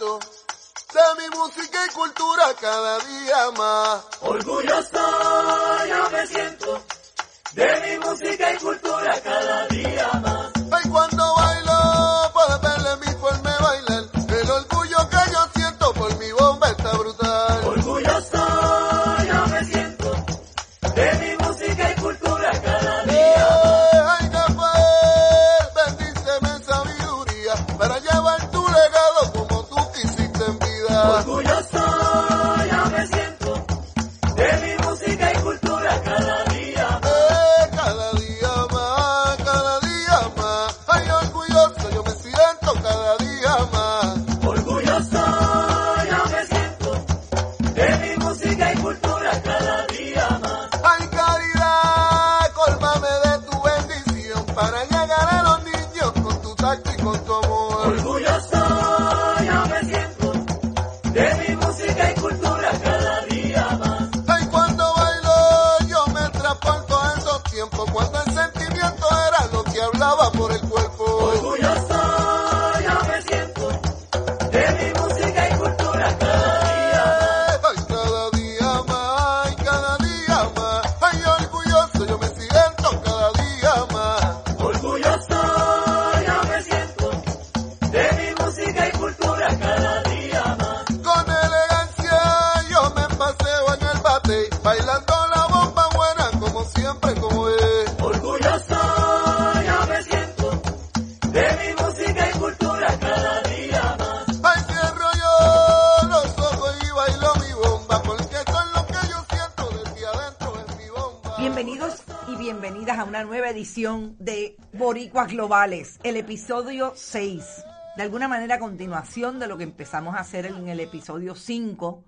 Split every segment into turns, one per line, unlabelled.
De mi música y cultura cada día más.
Orgulloso yo me siento de mi música y cultura cada día más.
Ay, cuando a
una nueva edición de Boricuas Globales, el episodio 6. De alguna manera, continuación de lo que empezamos a hacer en el episodio 5,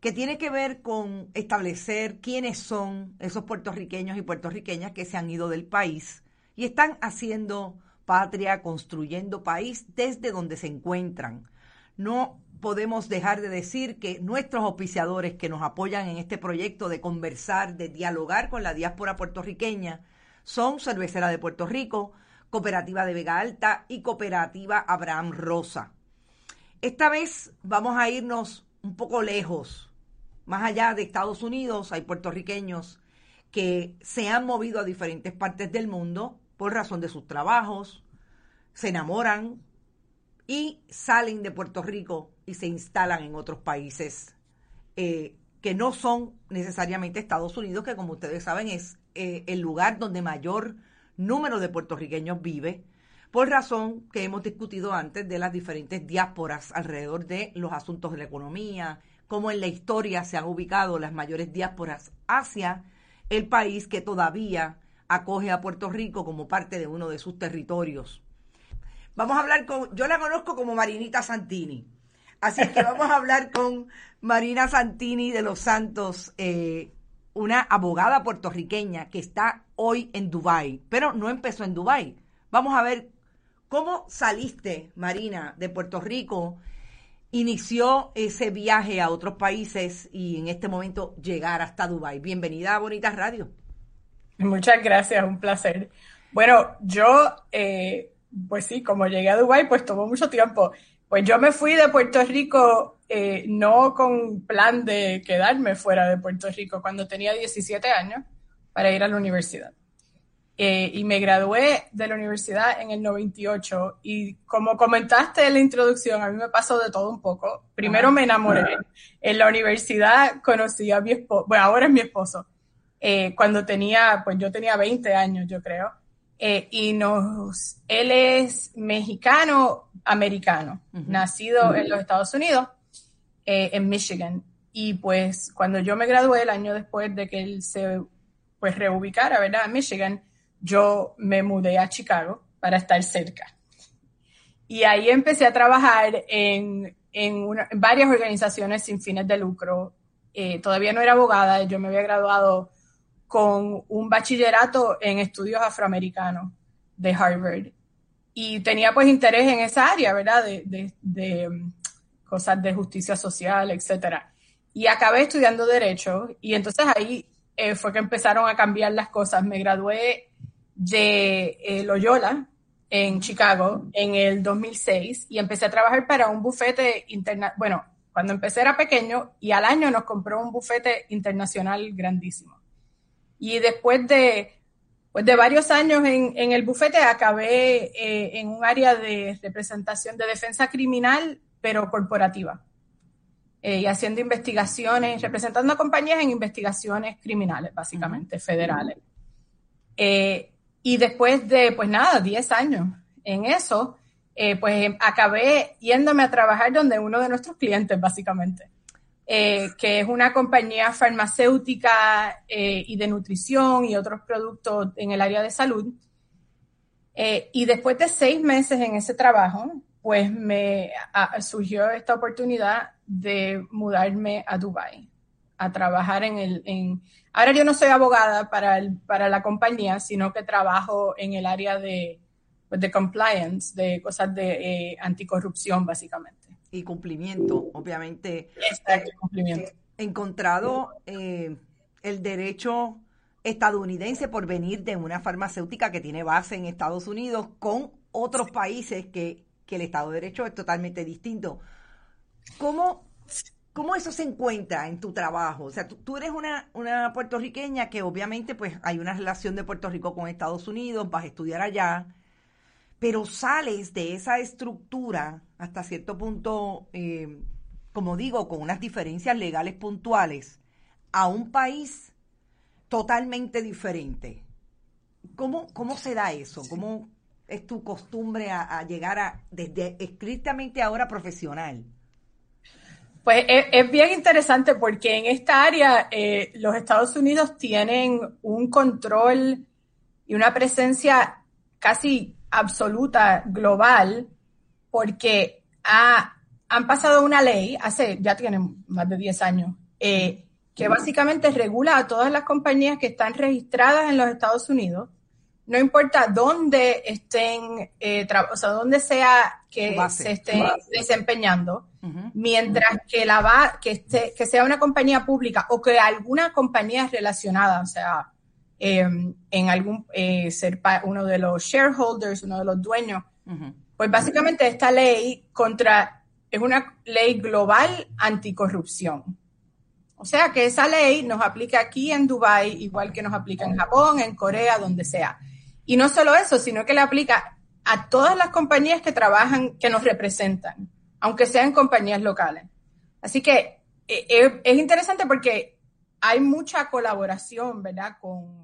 que tiene que ver con establecer quiénes son esos puertorriqueños y puertorriqueñas que se han ido del país y están haciendo patria, construyendo país desde donde se encuentran. No podemos dejar de decir que nuestros auspiciadores que nos apoyan en este proyecto de conversar, de dialogar con la diáspora puertorriqueña, son Cervecera de Puerto Rico, Cooperativa de Vega Alta y Cooperativa Abraham Rosa. Esta vez vamos a irnos un poco lejos, más allá de Estados Unidos, hay puertorriqueños que se han movido a diferentes partes del mundo por razón de sus trabajos, se enamoran y salen de Puerto Rico y se instalan en otros países eh, que no son necesariamente Estados Unidos, que como ustedes saben es eh, el lugar donde mayor número de puertorriqueños vive, por razón que hemos discutido antes de las diferentes diásporas alrededor de los asuntos de la economía, cómo en la historia se han ubicado las mayores diásporas hacia el país que todavía acoge a Puerto Rico como parte de uno de sus territorios. Vamos a hablar con, yo la conozco como Marinita Santini, así que vamos a hablar con Marina Santini de los Santos, eh, una abogada puertorriqueña que está hoy en Dubái, pero no empezó en Dubái. Vamos a ver cómo saliste, Marina, de Puerto Rico, inició ese viaje a otros países y en este momento llegar hasta Dubái. Bienvenida a Bonitas Radio.
Muchas gracias, un placer. Bueno, yo, eh, pues sí, como llegué a Dubái, pues tomó mucho tiempo. Pues yo me fui de Puerto Rico eh, no con plan de quedarme fuera de Puerto Rico cuando tenía 17 años para ir a la universidad. Eh, y me gradué de la universidad en el 98 y como comentaste en la introducción, a mí me pasó de todo un poco. Primero me enamoré. En la universidad conocí a mi esposo, bueno, ahora es mi esposo, eh, cuando tenía, pues yo tenía 20 años, yo creo. Eh, y nos, él es mexicano americano, nacido en los Estados Unidos, eh, en Michigan. Y pues cuando yo me gradué el año después de que él se pues reubicara, ¿verdad? En Michigan, yo me mudé a Chicago para estar cerca. Y ahí empecé a trabajar en, en, una- en varias organizaciones sin fines de lucro. Eh, todavía no era abogada, yo me había graduado con un bachillerato en estudios afroamericanos de Harvard. Y tenía pues interés en esa área, ¿verdad? De, de- de, um, cosas de justicia social, etcétera. Y acabé estudiando Derecho y entonces ahí eh, fue que empezaron a cambiar las cosas. Me gradué de eh, Loyola en Chicago en el 2006 y empecé a trabajar para un bufete interna bueno, cuando empecé era pequeño y al año nos compró un bufete internacional grandísimo. Y después de, pues de varios años en, en el bufete acabé eh, en un área de representación de defensa criminal, pero corporativa. Eh, y haciendo investigaciones, representando a compañías en investigaciones criminales, básicamente, federales. Eh, y después de, pues nada, 10 años en eso, pues acabé yéndome a trabajar donde uno de nuestros clientes, básicamente, eh, que es una compañía farmacéutica eh, y de nutrición y otros productos en el área de salud. Eh, y después de seis meses en ese trabajo, pues me surgió esta oportunidad de mudarme a Dubai a trabajar en el en ahora yo no soy abogada para el, para la compañía sino que trabajo en el área de pues, de compliance de cosas de anticorrupción básicamente
Y cumplimiento, obviamente.
Exacto, cumplimiento.
encontrado eh, el derecho estadounidense por venir de una farmacéutica que tiene base en Estados Unidos con otros países que, que el Estado de Derecho es totalmente distinto. ¿Cómo, cómo eso se encuentra en tu trabajo? O sea, tú, tú eres una, una puertorriqueña que obviamente pues hay una relación de Puerto Rico con Estados Unidos, vas a estudiar allá, pero sales de esa estructura hasta cierto punto, eh, como digo, con unas diferencias legales puntuales, a un país totalmente diferente. ¿Cómo, cómo se da eso? ¿Cómo es tu costumbre a, a llegar a, desde estrictamente ahora profesional?
Pues es, es bien interesante porque en esta área eh, los Estados Unidos tienen un control y una presencia casi absoluta global porque ha- han pasado una ley, hace ya tienen más de 10 años, eh, que básicamente regula a todas las compañías que están registradas en los Estados Unidos, no importa dónde estén, eh, o sea, dónde sea que
base.
se estén desempeñando, mientras que la va, que esté, que sea una compañía pública o que alguna compañía relacionada, o sea, eh, en algún eh, ser uno de los shareholders, uno de los dueños,
Ujú.
pues básicamente esta ley contra es una ley global anticorrupción. O sea que esa ley nos aplica aquí en Dubái, igual que nos aplica en Japón, en Corea, donde sea. Y no solo eso, sino que le aplica a todas las compañías que trabajan, que nos representan, aunque sean compañías locales. Así que eh, eh, es interesante porque hay mucha colaboración, ¿verdad? Con